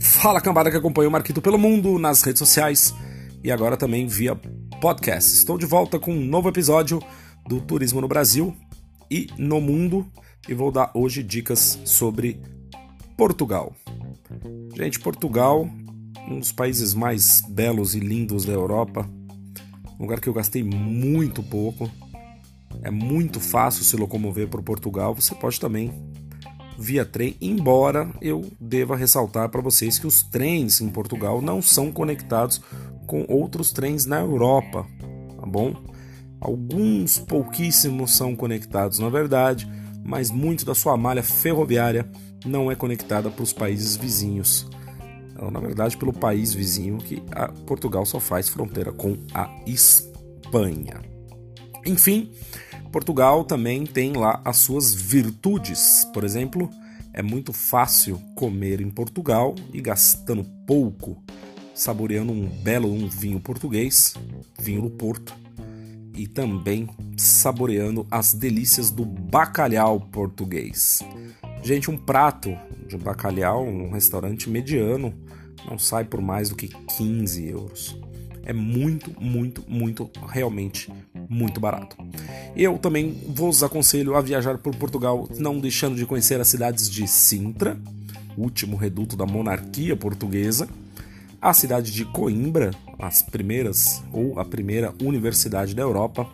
Fala cambada que acompanha o Marquito pelo mundo nas redes sociais e agora também via podcast. Estou de volta com um novo episódio do Turismo no Brasil e no mundo e vou dar hoje dicas sobre Portugal. Gente, Portugal, um dos países mais belos e lindos da Europa, um lugar que eu gastei muito pouco. É muito fácil se locomover para Portugal. Você pode também via trem, embora eu deva ressaltar para vocês que os trens em Portugal não são conectados com outros trens na Europa, tá bom? Alguns pouquíssimos são conectados, na verdade, mas muito da sua malha ferroviária não é conectada para os países vizinhos. Então, na verdade, pelo país vizinho que Portugal só faz fronteira com a Espanha. Enfim, Portugal também tem lá as suas virtudes. Por exemplo, é muito fácil comer em Portugal e gastando pouco, saboreando um belo um vinho português, vinho do Porto, e também saboreando as delícias do bacalhau português. Gente, um prato de bacalhau num restaurante mediano não sai por mais do que 15 euros. É muito, muito, muito, realmente muito barato. Eu também vos aconselho a viajar por Portugal, não deixando de conhecer as cidades de Sintra, último reduto da monarquia portuguesa, a cidade de Coimbra, as primeiras ou a primeira universidade da Europa.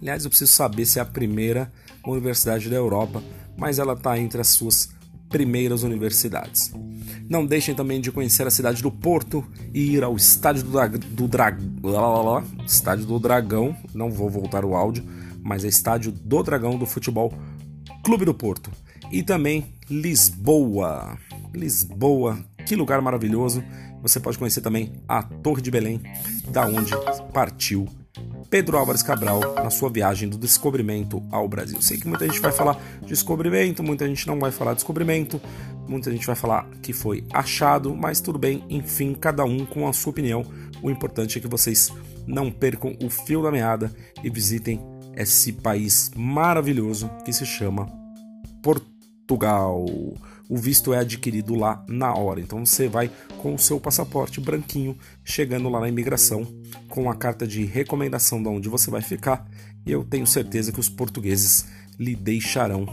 Aliás, eu preciso saber se é a primeira universidade da Europa mas ela está entre as suas primeiras universidades. Não deixem também de conhecer a cidade do Porto e ir ao estádio do, do Dragão. Estádio do Dragão, não vou voltar o áudio, mas é estádio do Dragão do Futebol Clube do Porto. E também Lisboa. Lisboa, que lugar maravilhoso. Você pode conhecer também a Torre de Belém, da onde partiu Pedro Álvares Cabral na sua viagem do descobrimento ao Brasil. Sei que muita gente vai falar descobrimento, muita gente não vai falar descobrimento, muita gente vai falar que foi achado, mas tudo bem, enfim, cada um com a sua opinião. O importante é que vocês não percam o fio da meada e visitem esse país maravilhoso que se chama Portugal o visto é adquirido lá na hora. Então você vai com o seu passaporte branquinho, chegando lá na imigração, com a carta de recomendação de onde você vai ficar, e eu tenho certeza que os portugueses lhe deixarão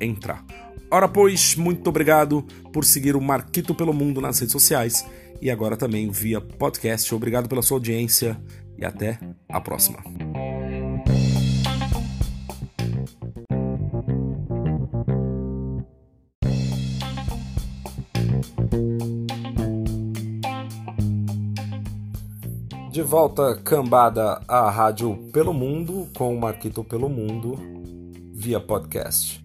entrar. Ora, pois, muito obrigado por seguir o Marquito pelo Mundo nas redes sociais e agora também via podcast. Obrigado pela sua audiência e até a próxima. De volta, cambada, à rádio Pelo Mundo, com o Marquito Pelo Mundo, via podcast.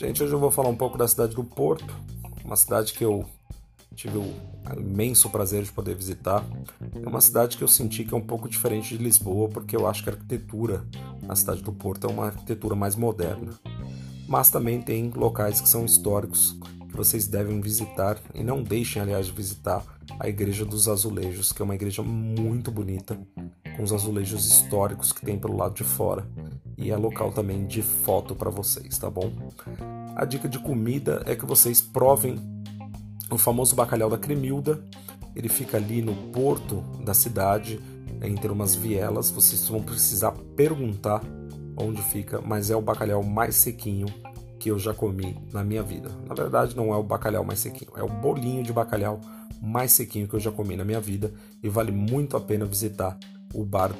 Gente, hoje eu vou falar um pouco da cidade do Porto, uma cidade que eu tive o imenso prazer de poder visitar. É uma cidade que eu senti que é um pouco diferente de Lisboa, porque eu acho que a arquitetura na cidade do Porto é uma arquitetura mais moderna. Mas também tem locais que são históricos vocês devem visitar e não deixem, aliás, de visitar a Igreja dos Azulejos, que é uma igreja muito bonita, com os azulejos históricos que tem pelo lado de fora. E é local também de foto para vocês, tá bom? A dica de comida é que vocês provem o famoso bacalhau da Cremilda. Ele fica ali no porto da cidade, entre umas vielas. Vocês vão precisar perguntar onde fica, mas é o bacalhau mais sequinho que eu já comi na minha vida. Na verdade, não é o bacalhau mais sequinho, é o bolinho de bacalhau mais sequinho que eu já comi na minha vida e vale muito a pena visitar o bar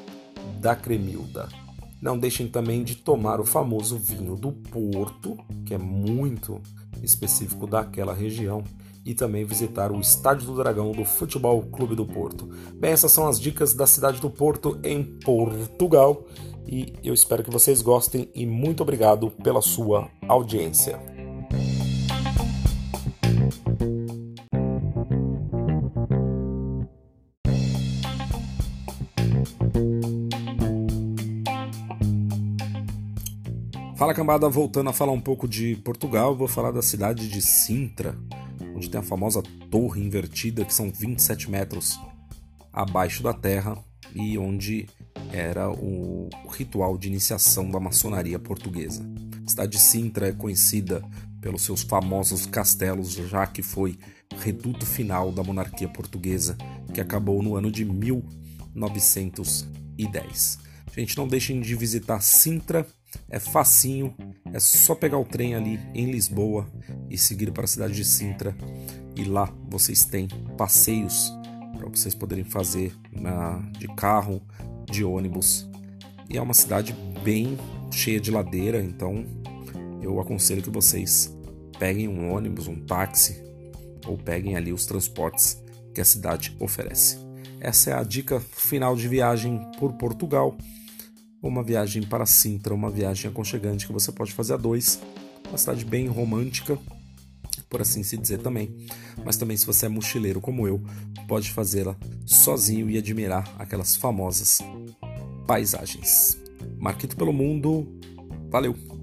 da Cremilda. Não deixem também de tomar o famoso vinho do Porto, que é muito específico daquela região, e também visitar o Estádio do Dragão do Futebol Clube do Porto. Bem, essas são as dicas da cidade do Porto em Portugal e eu espero que vocês gostem e muito obrigado pela sua audiência. Fala cambada, voltando a falar um pouco de Portugal, vou falar da cidade de Sintra, onde tem a famosa torre invertida, que são 27 metros abaixo da terra e onde era o ritual de iniciação da maçonaria portuguesa. A cidade de Sintra é conhecida pelos seus famosos castelos, já que foi reduto final da monarquia portuguesa, que acabou no ano de 1910. Gente, não deixem de visitar Sintra, é facinho, é só pegar o trem ali em Lisboa e seguir para a cidade de Sintra. E lá vocês têm passeios para vocês poderem fazer na, de carro, de ônibus. E é uma cidade bem cheia de ladeira, então eu aconselho que vocês peguem um ônibus, um táxi ou peguem ali os transportes que a cidade oferece. Essa é a dica final de viagem por Portugal. Uma viagem para Sintra, uma viagem aconchegante que você pode fazer a dois. Uma cidade bem romântica, por assim se dizer também. Mas também, se você é mochileiro como eu, pode fazê-la sozinho e admirar aquelas famosas paisagens. Marquito pelo mundo, valeu!